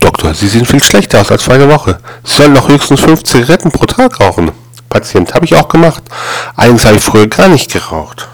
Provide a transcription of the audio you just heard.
Doktor, Sie sehen viel schlechter aus als vor einer Woche. Sie sollen noch höchstens fünf Zigaretten pro Tag rauchen. Patient, habe ich auch gemacht. Eins habe ich früher gar nicht geraucht.